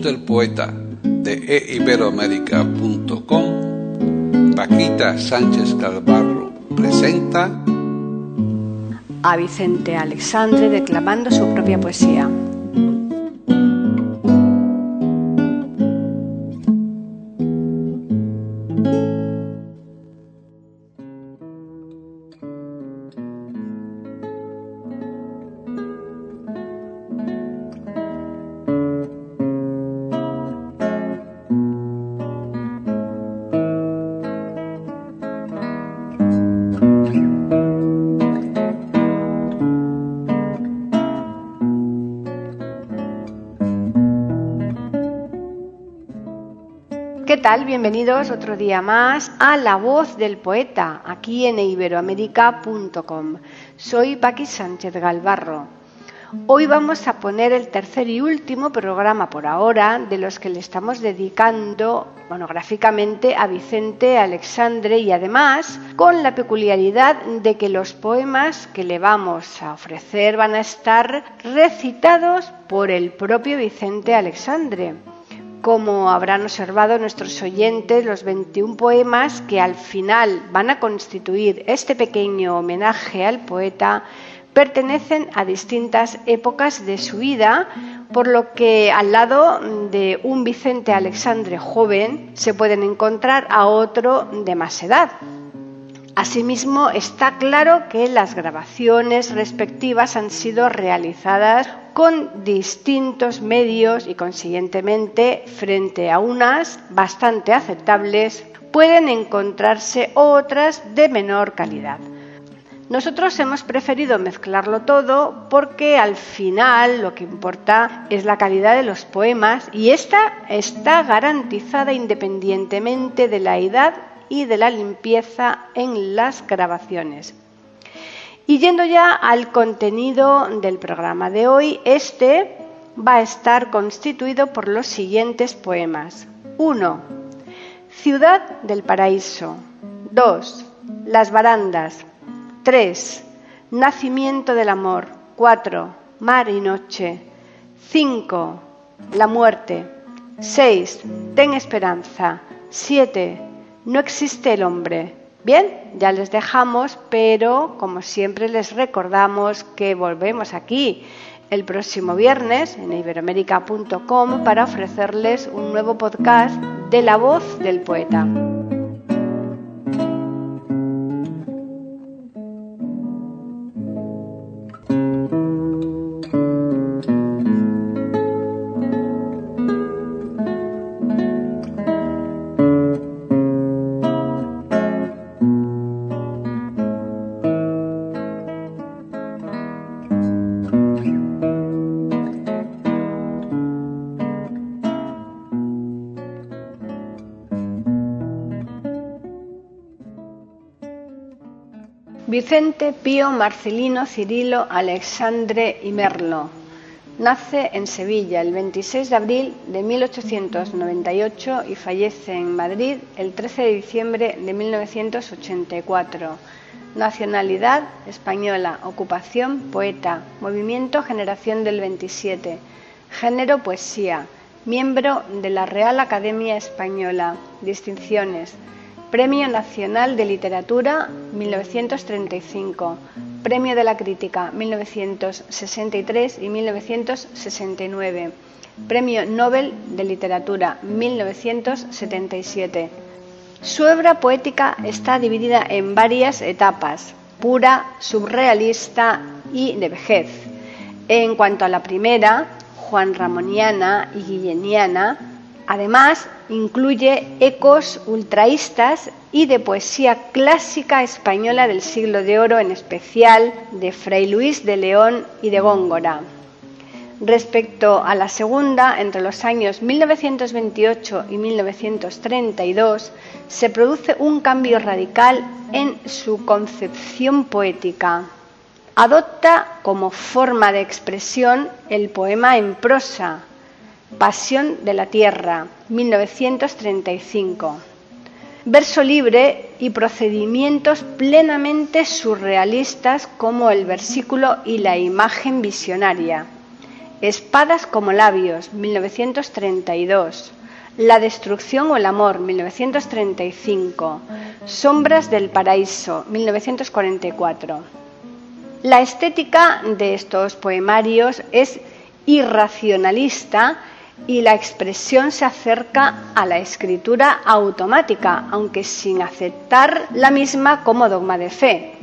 Del poeta de eiberoamérica.com, Paquita Sánchez Calvarro presenta a Vicente Alexandre declamando su propia poesía. ¿Qué Bienvenidos otro día más a La Voz del Poeta, aquí en iberoamérica.com. Soy Paqui Sánchez Galvarro. Hoy vamos a poner el tercer y último programa por ahora de los que le estamos dedicando monográficamente a Vicente Alexandre y además con la peculiaridad de que los poemas que le vamos a ofrecer van a estar recitados por el propio Vicente Alexandre como habrán observado nuestros oyentes, los 21 poemas que al final van a constituir este pequeño homenaje al poeta pertenecen a distintas épocas de su vida, por lo que al lado de un Vicente Alexandre joven se pueden encontrar a otro de más edad. Asimismo, está claro que las grabaciones respectivas han sido realizadas con distintos medios y, consiguientemente, frente a unas bastante aceptables, pueden encontrarse otras de menor calidad. Nosotros hemos preferido mezclarlo todo porque al final lo que importa es la calidad de los poemas y esta está garantizada independientemente de la edad y de la limpieza en las grabaciones. Y yendo ya al contenido del programa de hoy, este va a estar constituido por los siguientes poemas. 1. Ciudad del Paraíso. 2. Las barandas. 3. Nacimiento del amor. 4. Mar y noche. 5. La muerte. 6. Ten esperanza. 7. No existe el hombre. Bien, ya les dejamos, pero como siempre les recordamos que volvemos aquí el próximo viernes en iberoamérica.com para ofrecerles un nuevo podcast de la voz del poeta. Vicente Pío Marcelino Cirilo Alexandre y Merlo. Nace en Sevilla el 26 de abril de 1898 y fallece en Madrid el 13 de diciembre de 1984. Nacionalidad española, ocupación poeta, movimiento Generación del 27, género poesía, miembro de la Real Academia Española, distinciones, Premio Nacional de Literatura 1935, Premio de la Crítica 1963 y 1969, Premio Nobel de Literatura 1977. Su obra poética está dividida en varias etapas, pura, subrealista y de vejez. En cuanto a la primera, Juan Ramoniana y Guilleniana, Además, incluye ecos ultraístas y de poesía clásica española del siglo de oro, en especial de Fray Luis de León y de Góngora. Respecto a la segunda, entre los años 1928 y 1932, se produce un cambio radical en su concepción poética. Adopta como forma de expresión el poema en prosa, Pasión de la Tierra, 1935. Verso libre y procedimientos plenamente surrealistas como el versículo y la imagen visionaria, Espadas como labios, 1932. La destrucción o el amor, 1935. Sombras del paraíso, 1944. La estética de estos poemarios es irracionalista y la expresión se acerca a la escritura automática, aunque sin aceptar la misma como dogma de fe.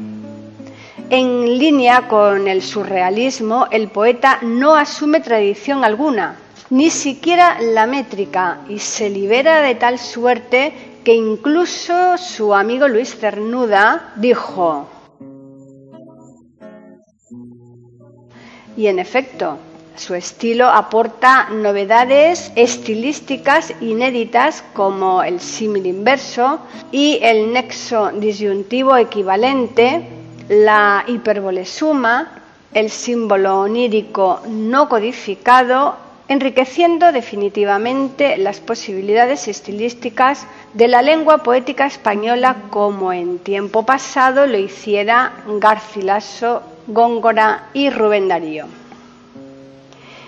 En línea con el surrealismo, el poeta no asume tradición alguna, ni siquiera la métrica, y se libera de tal suerte que incluso su amigo Luis Cernuda dijo, y en efecto, su estilo aporta novedades estilísticas inéditas como el símil inverso y el nexo disyuntivo equivalente la hipérbole suma, el símbolo onírico no codificado, enriqueciendo definitivamente las posibilidades estilísticas de la lengua poética española como en tiempo pasado lo hiciera Garcilaso, Góngora y Rubén Darío.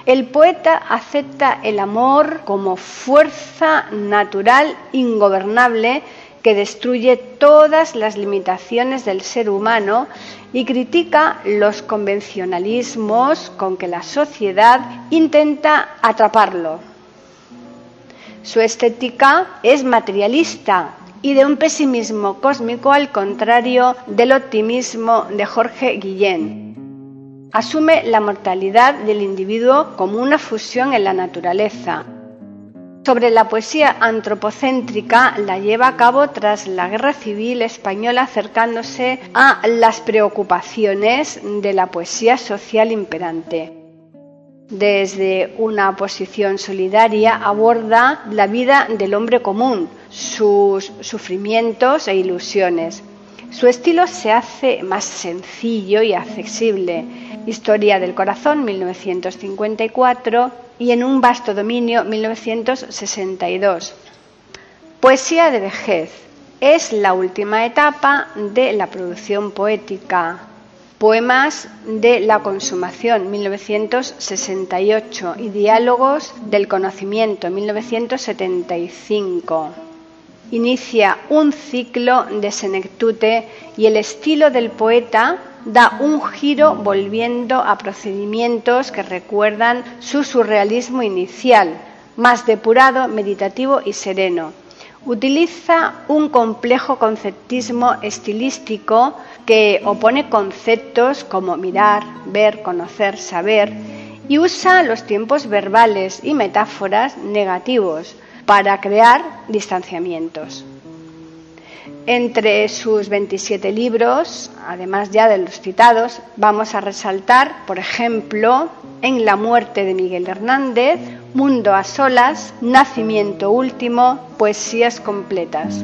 El poeta acepta el amor como fuerza natural ingobernable que destruye todas las limitaciones del ser humano y critica los convencionalismos con que la sociedad intenta atraparlo. Su estética es materialista y de un pesimismo cósmico al contrario del optimismo de Jorge Guillén. Asume la mortalidad del individuo como una fusión en la naturaleza, sobre la poesía antropocéntrica la lleva a cabo tras la Guerra Civil Española acercándose a las preocupaciones de la poesía social imperante. Desde una posición solidaria aborda la vida del hombre común, sus sufrimientos e ilusiones. Su estilo se hace más sencillo y accesible. Historia del Corazón, 1954, y en un vasto dominio 1962. Poesía de vejez es la última etapa de la producción poética. Poemas de la consumación 1968 y Diálogos del conocimiento 1975. Inicia un ciclo de senectute y el estilo del poeta da un giro volviendo a procedimientos que recuerdan su surrealismo inicial, más depurado, meditativo y sereno. Utiliza un complejo conceptismo estilístico que opone conceptos como mirar, ver, conocer, saber y usa los tiempos verbales y metáforas negativos para crear distanciamientos. Entre sus 27 libros, además ya de los citados, vamos a resaltar, por ejemplo, En la muerte de Miguel Hernández, Mundo a solas, Nacimiento último, Poesías completas.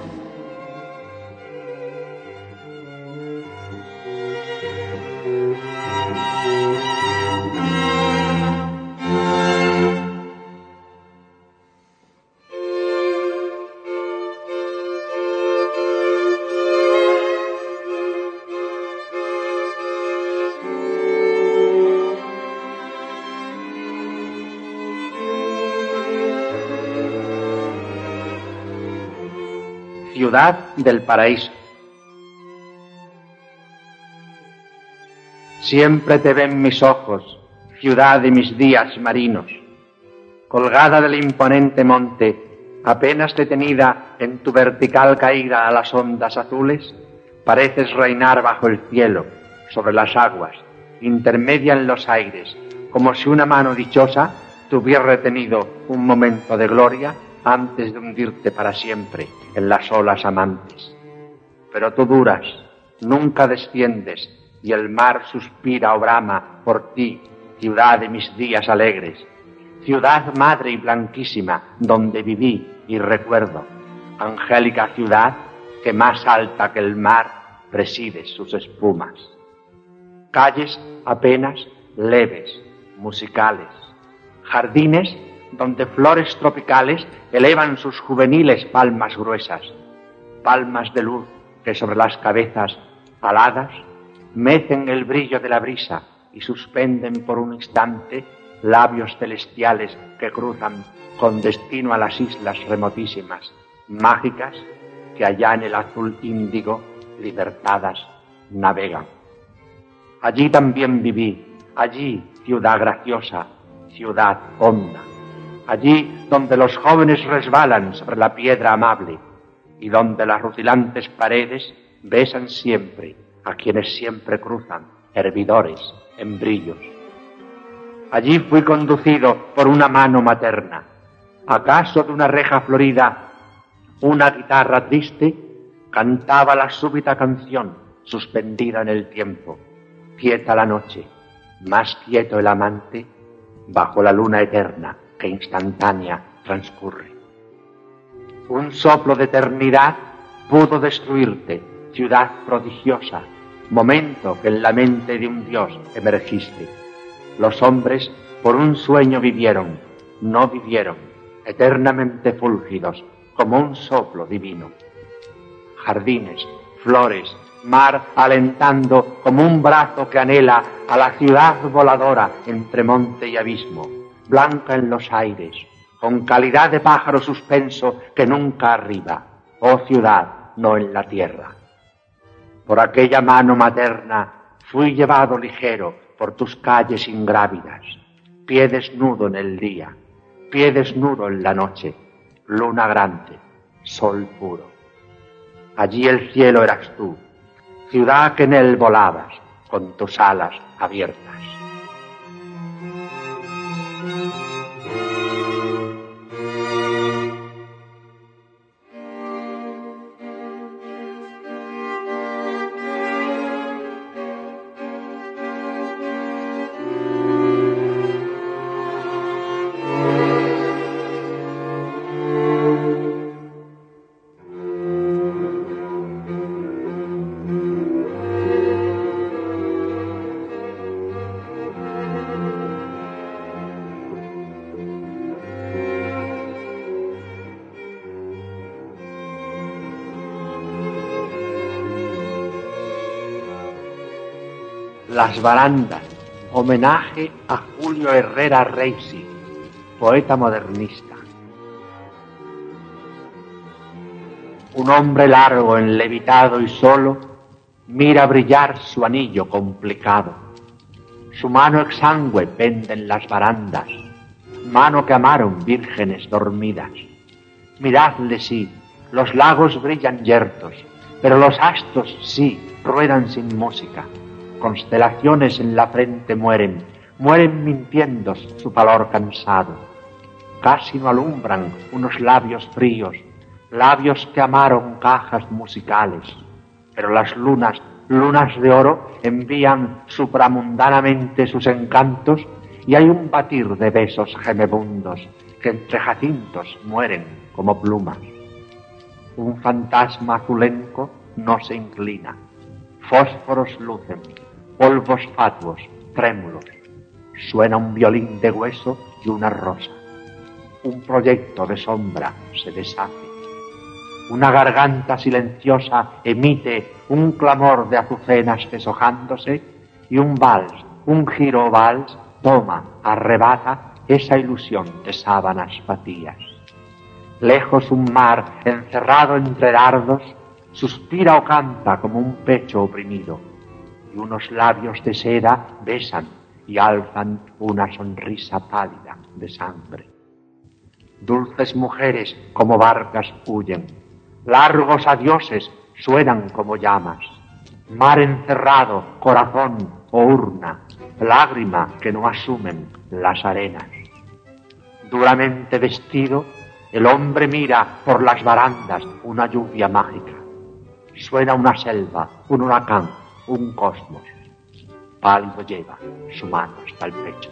ciudad del paraíso. Siempre te ven mis ojos, ciudad de mis días marinos, colgada del imponente monte, apenas detenida en tu vertical caída a las ondas azules, pareces reinar bajo el cielo, sobre las aguas, intermedia en los aires, como si una mano dichosa te hubiera retenido un momento de gloria antes de hundirte para siempre en las olas amantes. Pero tú duras, nunca desciendes, y el mar suspira o brama por ti, ciudad de mis días alegres, ciudad madre y blanquísima, donde viví y recuerdo, angélica ciudad que más alta que el mar preside sus espumas. Calles apenas leves, musicales, jardines donde flores tropicales elevan sus juveniles palmas gruesas, palmas de luz que sobre las cabezas aladas mecen el brillo de la brisa y suspenden por un instante labios celestiales que cruzan con destino a las islas remotísimas, mágicas, que allá en el azul índigo, libertadas, navegan. Allí también viví, allí, ciudad graciosa, ciudad honda, allí donde los jóvenes resbalan sobre la piedra amable y donde las rutilantes paredes besan siempre a quienes siempre cruzan, hervidores en brillos. Allí fui conducido por una mano materna. ¿Acaso de una reja florida una guitarra triste cantaba la súbita canción suspendida en el tiempo? Quieta la noche, más quieto el amante bajo la luna eterna que instantánea transcurre. Un soplo de eternidad pudo destruirte, ciudad prodigiosa, momento que en la mente de un Dios emergiste. Los hombres por un sueño vivieron, no vivieron, eternamente fúlgidos, como un soplo divino. Jardines, flores, mar alentando como un brazo que anhela a la ciudad voladora entre monte y abismo, blanca en los aires, con calidad de pájaro suspenso que nunca arriba, oh ciudad, no en la tierra. Por aquella mano materna fui llevado ligero por tus calles ingrávidas, pie desnudo en el día, pie desnudo en la noche, luna grande, sol puro. Allí el cielo eras tú, ciudad que en él volabas con tus alas abiertas. Las barandas, homenaje a Julio Herrera Reisi, poeta modernista. Un hombre largo, enlevitado y solo, mira brillar su anillo complicado. Su mano exangüe pende en las barandas, mano que amaron vírgenes dormidas. Miradle sí, los lagos brillan yertos, pero los astros sí ruedan sin música constelaciones en la frente mueren, mueren mintiendo su valor cansado. Casi no alumbran unos labios fríos, labios que amaron cajas musicales, pero las lunas, lunas de oro, envían supramundanamente sus encantos y hay un batir de besos gemebundos que entre jacintos mueren como plumas. Un fantasma azulenco no se inclina, fósforos lucen, polvos fatuos, trémulos. Suena un violín de hueso y una rosa. Un proyecto de sombra se deshace. Una garganta silenciosa emite un clamor de azucenas deshojándose y un vals, un giro vals, toma, arrebata esa ilusión de sábanas vacías. Lejos un mar encerrado entre dardos, suspira o canta como un pecho oprimido, y unos labios de seda besan y alzan una sonrisa pálida de sangre. Dulces mujeres como barcas huyen, largos adioses suenan como llamas, mar encerrado, corazón o urna, lágrima que no asumen las arenas. Duramente vestido, el hombre mira por las barandas una lluvia mágica. Suena una selva, un huracán, un cosmos. Pálido lleva su mano hasta el pecho.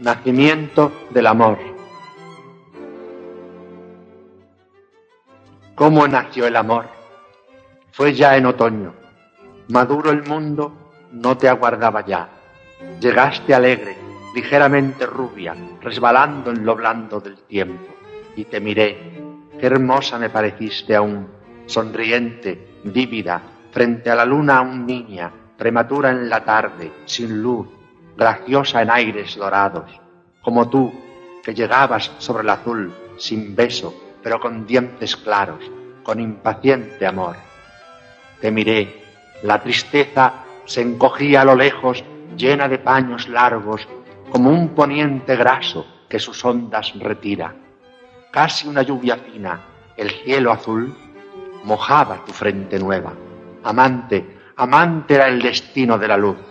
Nacimiento del amor. ¿Cómo nació el amor? Fue ya en otoño. Maduro el mundo no te aguardaba ya. Llegaste alegre, ligeramente rubia, resbalando en lo blando del tiempo. Y te miré. Qué hermosa me pareciste aún, sonriente, vívida, frente a la luna aún niña, prematura en la tarde, sin luz, graciosa en aires dorados, como tú, que llegabas sobre el azul, sin beso, pero con dientes claros, con impaciente amor. Te miré, la tristeza se encogía a lo lejos, llena de paños largos, como un poniente graso que sus ondas retira. Casi una lluvia fina, el cielo azul, mojaba tu frente nueva. Amante, amante era el destino de la luz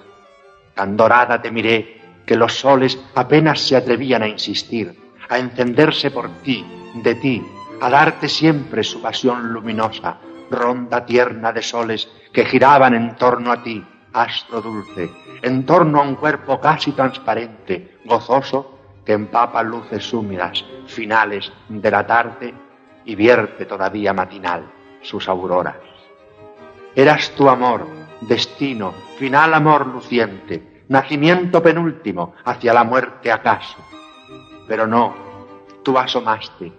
Tan dorada te miré que los soles apenas se atrevían a insistir, a encenderse por ti, de ti, a darte siempre su pasión luminosa, ronda tierna de soles que giraban en torno a ti, astro dulce, en torno a un cuerpo casi transparente, gozoso, que empapa luces húmedas, finales de la tarde y vierte todavía matinal sus auroras. Eras tu amor, destino, final amor luciente, nacimiento penúltimo, hacia la muerte acaso. Pero no, tú asomaste,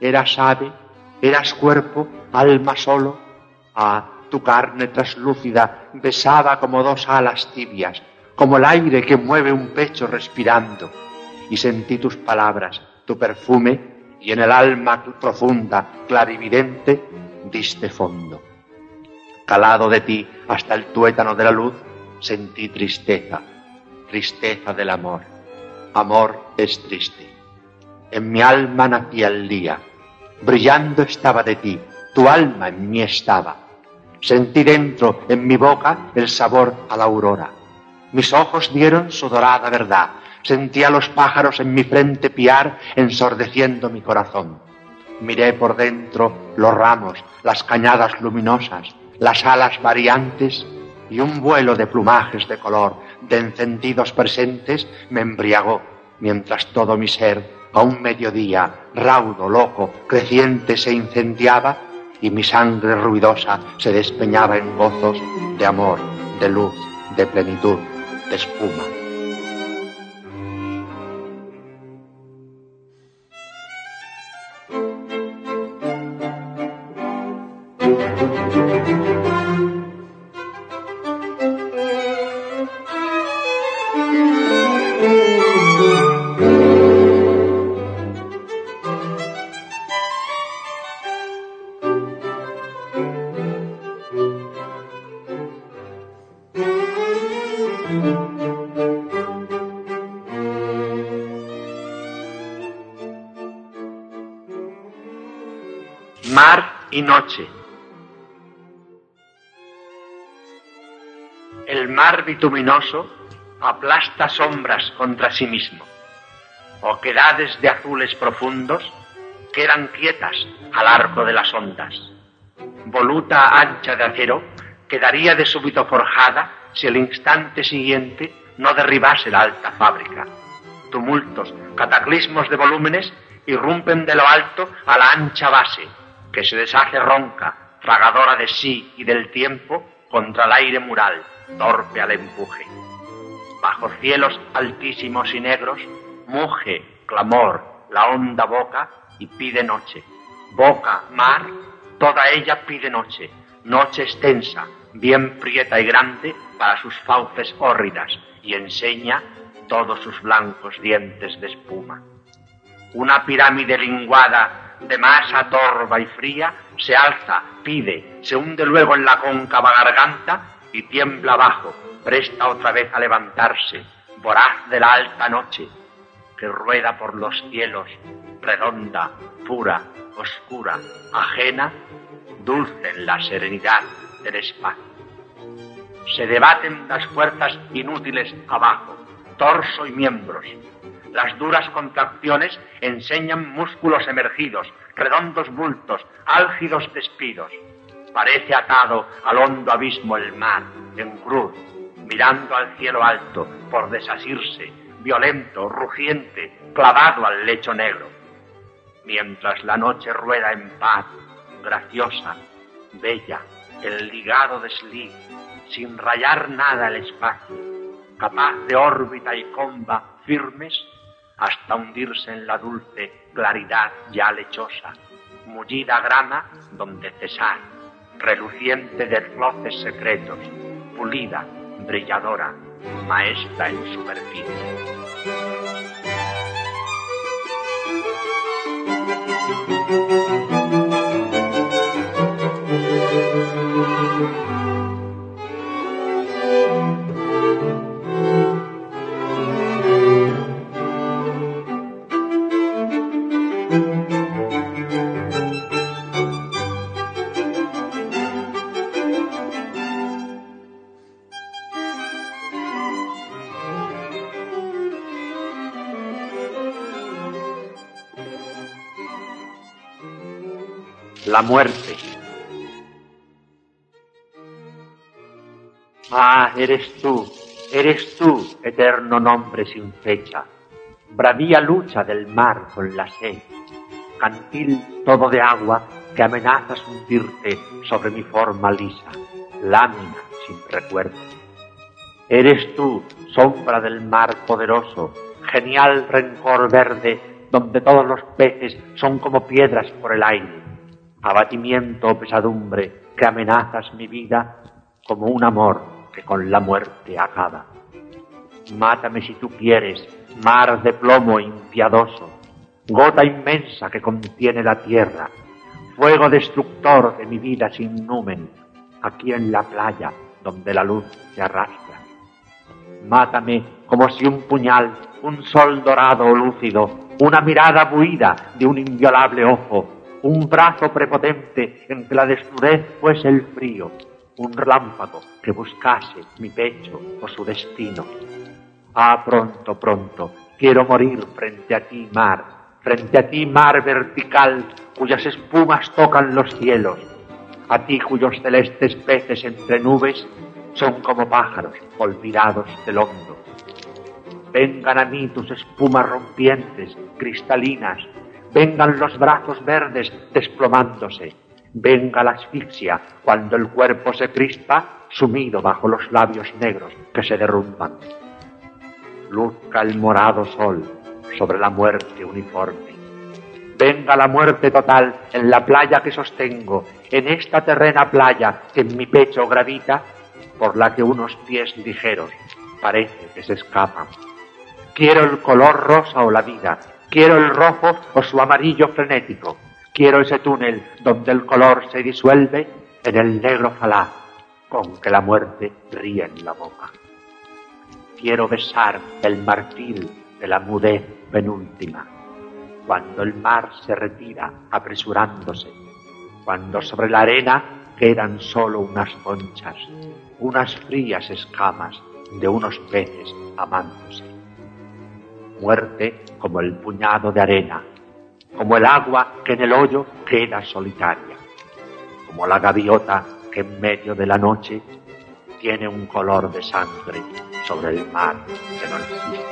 eras ave, eras cuerpo, alma solo, ah, tu carne traslúcida besaba como dos alas tibias, como el aire que mueve un pecho respirando, y sentí tus palabras, tu perfume, y en el alma profunda, clarividente, diste fondo calado de ti hasta el tuétano de la luz, sentí tristeza, tristeza del amor. Amor es triste. En mi alma nacía el día, brillando estaba de ti, tu alma en mí estaba. Sentí dentro, en mi boca, el sabor a la aurora. Mis ojos dieron su dorada verdad. Sentí a los pájaros en mi frente piar, ensordeciendo mi corazón. Miré por dentro los ramos, las cañadas luminosas, las alas variantes y un vuelo de plumajes de color, de encendidos presentes, me embriagó, mientras todo mi ser, a un mediodía, raudo, loco, creciente, se incendiaba y mi sangre ruidosa se despeñaba en gozos de amor, de luz, de plenitud, de espuma. Y noche. El mar bituminoso aplasta sombras contra sí mismo. Oquedades de azules profundos quedan quietas al arco de las ondas. Voluta ancha de acero quedaría de súbito forjada si el instante siguiente no derribase la alta fábrica. Tumultos, cataclismos de volúmenes irrumpen de lo alto a la ancha base, que se deshace ronca, tragadora de sí y del tiempo contra el aire mural, torpe al empuje. Bajo cielos altísimos y negros, muge, clamor, la honda boca y pide noche. Boca, mar, toda ella pide noche, noche extensa, bien prieta y grande para sus fauces hórridas, y enseña todos sus blancos dientes de espuma. Una pirámide linguada de masa torva y fría se alza, pide, se hunde luego en la cóncava garganta y tiembla abajo, presta otra vez a levantarse, voraz de la alta noche, que rueda por los cielos, redonda, pura, oscura, ajena, dulce en la serenidad del espacio. Se debaten las fuerzas inútiles abajo, torso y miembros. Las duras contracciones enseñan músculos emergidos, redondos bultos, álgidos despidos. Parece atado al hondo abismo el mar, en cruz, mirando al cielo alto, por desasirse, violento, rugiente, clavado al lecho negro. Mientras la noche rueda en paz, graciosa, bella, el ligado de Sli, sin rayar nada el espacio, capaz de órbita y comba firmes hasta hundirse en la dulce claridad ya lechosa, mullida grama donde cesar, reluciente de roces secretos, pulida, brilladora, maestra en superficie. Muerte. Ah, eres tú, eres tú, eterno nombre sin fecha, bravía lucha del mar con la sed, cantil todo de agua que amenazas hundirte sobre mi forma lisa, lámina sin recuerdo. Eres tú, sombra del mar poderoso, genial rencor verde, donde todos los peces son como piedras por el aire abatimiento o pesadumbre que amenazas mi vida como un amor que con la muerte acaba. Mátame si tú quieres, mar de plomo impiadoso, gota inmensa que contiene la tierra, fuego destructor de mi vida sin numen, aquí en la playa donde la luz se arrastra. Mátame como si un puñal, un sol dorado o lúcido, una mirada buida de un inviolable ojo, un brazo prepotente en que la desnudez fuese el frío, un relámpago que buscase mi pecho o su destino. Ah, pronto, pronto, quiero morir frente a ti, mar, frente a ti, mar vertical, cuyas espumas tocan los cielos, a ti cuyos celestes peces entre nubes son como pájaros olvidados del hondo. Vengan a mí tus espumas rompientes, cristalinas, vengan los brazos verdes desplomándose, venga la asfixia cuando el cuerpo se crispa sumido bajo los labios negros que se derrumban. Luzca el morado sol sobre la muerte uniforme. Venga la muerte total en la playa que sostengo, en esta terrena playa que en mi pecho gravita, por la que unos pies ligeros parece que se escapan. Quiero el color rosa o la vida, Quiero el rojo o su amarillo frenético. Quiero ese túnel donde el color se disuelve en el negro falaz con que la muerte ríe en la boca. Quiero besar el marfil de la mudez penúltima, cuando el mar se retira apresurándose, cuando sobre la arena que eran sólo unas conchas, unas frías escamas de unos peces amándose. Muerte como el puñado de arena, como el agua que en el hoyo queda solitaria, como la gaviota que en medio de la noche tiene un color de sangre sobre el mar que no existe.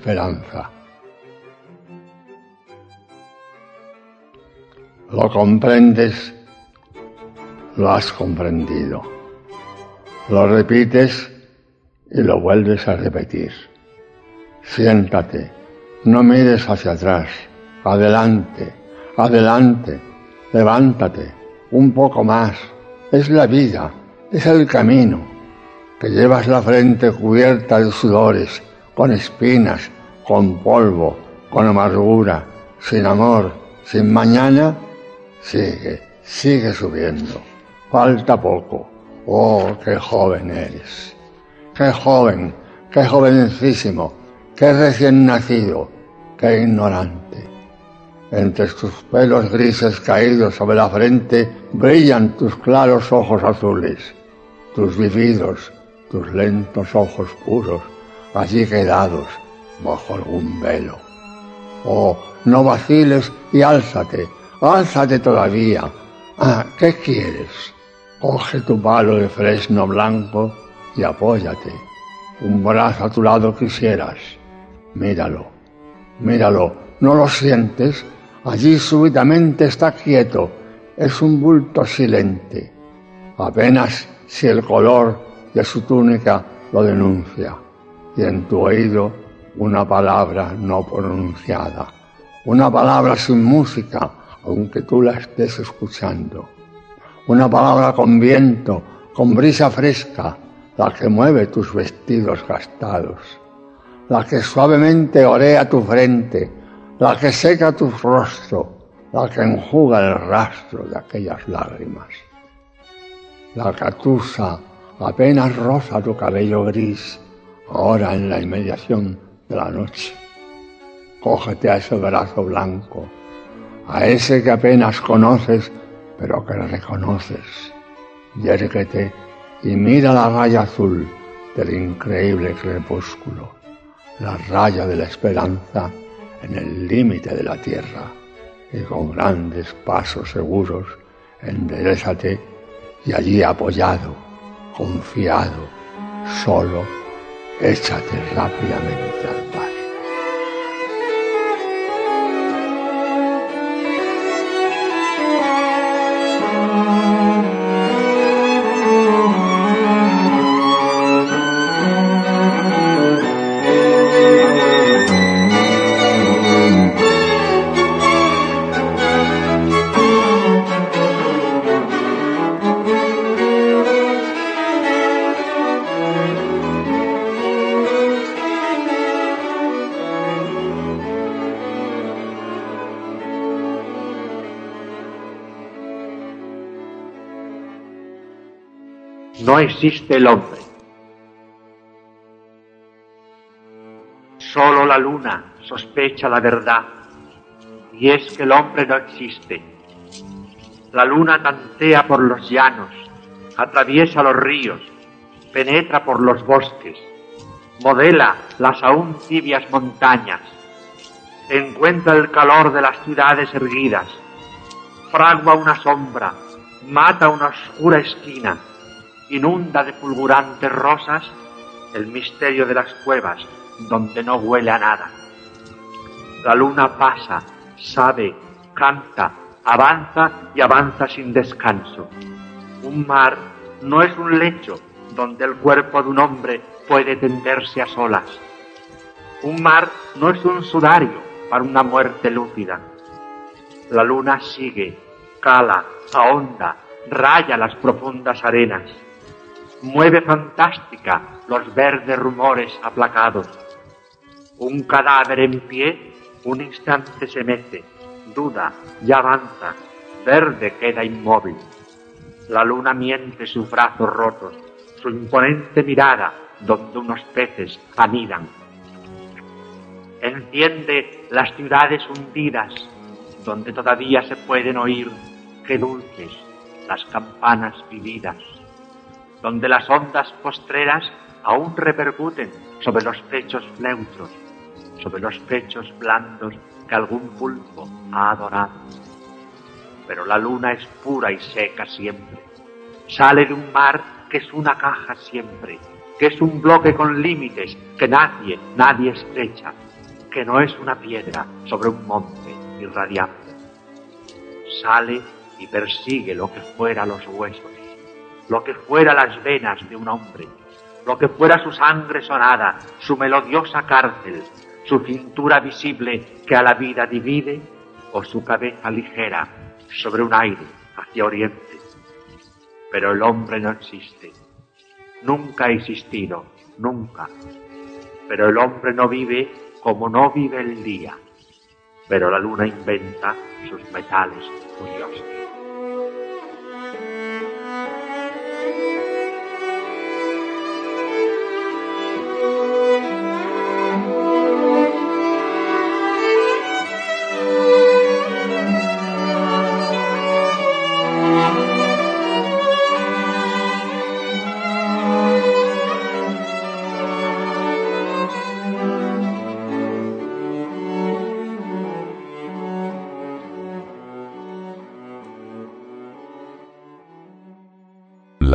esperanza. Lo comprendes, lo has comprendido. Lo repites y lo vuelves a repetir. Siéntate, no mires hacia atrás, adelante, adelante, levántate, un poco más. Es la vida, es el camino, que llevas la frente cubierta de sudores, con espinas, con polvo, con amargura, sin amor, sin mañana, sigue, sigue subiendo. Falta poco. Oh, qué joven eres. Qué joven, qué jovencísimo, qué recién nacido, qué ignorante. Entre tus pelos grises caídos sobre la frente brillan tus claros ojos azules, tus vividos, tus lentos ojos puros, allí quedados bajo algún velo. Oh, no vaciles y álzate, álzate todavía. Ah, ¿qué quieres? Coge tu palo de fresno blanco y apóyate. Un brazo a tu lado quisieras. Míralo, míralo, ¿no lo sientes? Allí súbitamente está quieto, es un bulto silente. Apenas si el color de su túnica lo denuncia y en tu oído una palabra no pronunciada, una palabra sin música, aunque tú la estés escuchando, una palabra con viento, con brisa fresca, la que mueve tus vestidos gastados, la que suavemente orea tu frente, la que seca tu rostro, la que enjuga el rastro de aquellas lágrimas. La catusa apenas rosa tu cabello gris, ahora en la inmediación de la noche. Cógete a ese brazo blanco, a ese que apenas conoces, pero que reconoces. Yérguete y mira la raya azul del increíble crepúsculo, la raya de la esperanza en el límite de la tierra, y con grandes pasos seguros enderezate y allí apoyado, confiado, solo, échate rápidamente al mar. no existe el hombre. Solo la luna sospecha la verdad, y es que el hombre no existe. La luna tantea por los llanos, atraviesa los ríos, penetra por los bosques, modela las aún tibias montañas, encuentra el calor de las ciudades erguidas, fragua una sombra, mata una oscura esquina, inunda de fulgurantes rosas el misterio de las cuevas donde no huele a nada. La luna pasa, sabe, canta, avanza y avanza sin descanso. Un mar no es un lecho donde el cuerpo de un hombre puede tenderse a solas. Un mar no es un sudario para una muerte lúcida. La luna sigue, cala, ahonda, raya las profundas arenas. Mueve fantástica los verdes rumores aplacados. Un cadáver en pie un instante se mece, duda y avanza, verde queda inmóvil. La luna miente sus brazos rotos, su imponente mirada donde unos peces anidan. Enciende las ciudades hundidas, donde todavía se pueden oír, qué dulces, las campanas vividas, donde las ondas postreras aún repercuten sobre los pechos neutros, sobre los pechos blandos que algún pulpo ha adorado. Pero la luna es pura y seca siempre. Sale de un mar que es una caja siempre, que es un bloque con límites que nadie, nadie estrecha, que no es una piedra sobre un monte irradiante. Sale y persigue lo que fuera los huesos, lo que fuera las venas de un hombre, lo que fuera su sangre sonada, su melodiosa cárcel, su cintura visible que a la vida divide, o su cabeza ligera sobre un aire hacia oriente. Pero el hombre no existe, nunca ha existido, nunca. Pero el hombre no vive como no vive el día. Pero la luna inventa sus metales curiosos.